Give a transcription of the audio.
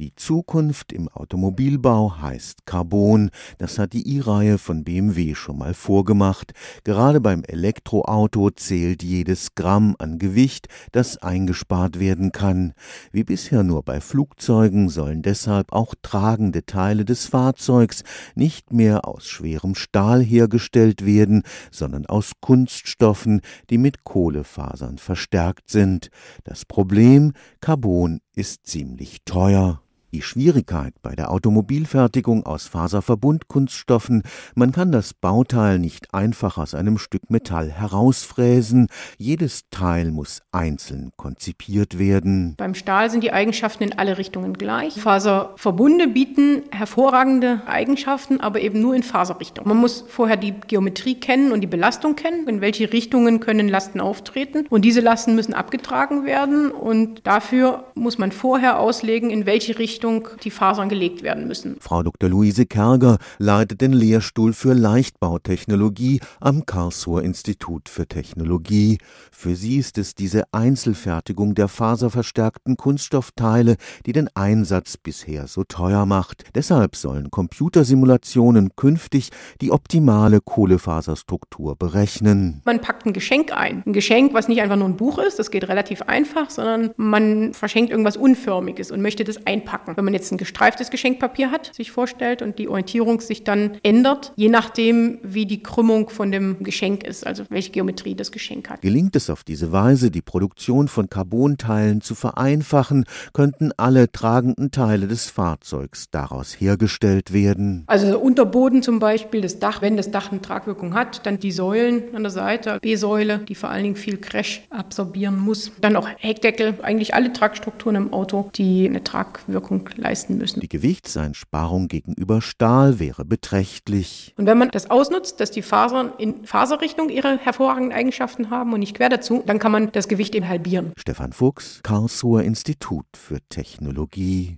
Die Zukunft im Automobilbau heißt Carbon. Das hat die i-Reihe von BMW schon mal vorgemacht. Gerade beim Elektroauto zählt jedes Gramm an Gewicht, das eingespart werden kann. Wie bisher nur bei Flugzeugen sollen deshalb auch tragende Teile des Fahrzeugs nicht mehr aus schwerem Stahl hergestellt werden, sondern aus Kunststoffen, die mit Kohlefasern verstärkt sind. Das Problem Carbon ist ziemlich teuer. Die Schwierigkeit bei der Automobilfertigung aus Faserverbundkunststoffen, man kann das Bauteil nicht einfach aus einem Stück Metall herausfräsen, jedes Teil muss einzeln konzipiert werden. Beim Stahl sind die Eigenschaften in alle Richtungen gleich. Faserverbunde bieten hervorragende Eigenschaften, aber eben nur in Faserrichtung. Man muss vorher die Geometrie kennen und die Belastung kennen, in welche Richtungen können Lasten auftreten und diese Lasten müssen abgetragen werden und dafür muss man vorher auslegen, in welche Richtung Richtung die Fasern gelegt werden müssen. Frau Dr. Luise Kerger leitet den Lehrstuhl für Leichtbautechnologie am Karlsruher Institut für Technologie. Für sie ist es diese Einzelfertigung der faserverstärkten Kunststoffteile, die den Einsatz bisher so teuer macht. Deshalb sollen Computersimulationen künftig die optimale Kohlefaserstruktur berechnen. Man packt ein Geschenk ein. Ein Geschenk, was nicht einfach nur ein Buch ist, das geht relativ einfach, sondern man verschenkt irgendwas Unförmiges und möchte das einpacken. Wenn man jetzt ein gestreiftes Geschenkpapier hat, sich vorstellt und die Orientierung sich dann ändert, je nachdem, wie die Krümmung von dem Geschenk ist, also welche Geometrie das Geschenk hat. Gelingt es auf diese Weise, die Produktion von Carbonteilen zu vereinfachen, könnten alle tragenden Teile des Fahrzeugs daraus hergestellt werden. Also der Unterboden zum Beispiel, das Dach, wenn das Dach eine Tragwirkung hat, dann die Säulen an der Seite, B-Säule, die vor allen Dingen viel Crash absorbieren muss. Dann auch Heckdeckel, eigentlich alle Tragstrukturen im Auto, die eine Tragwirkung leisten müssen. Die Gewichtseinsparung gegenüber Stahl wäre beträchtlich. Und wenn man das ausnutzt, dass die Fasern in Faserrichtung ihre hervorragenden Eigenschaften haben und nicht quer dazu, dann kann man das Gewicht eben halbieren. Stefan Fuchs, Karlsruher Institut für Technologie.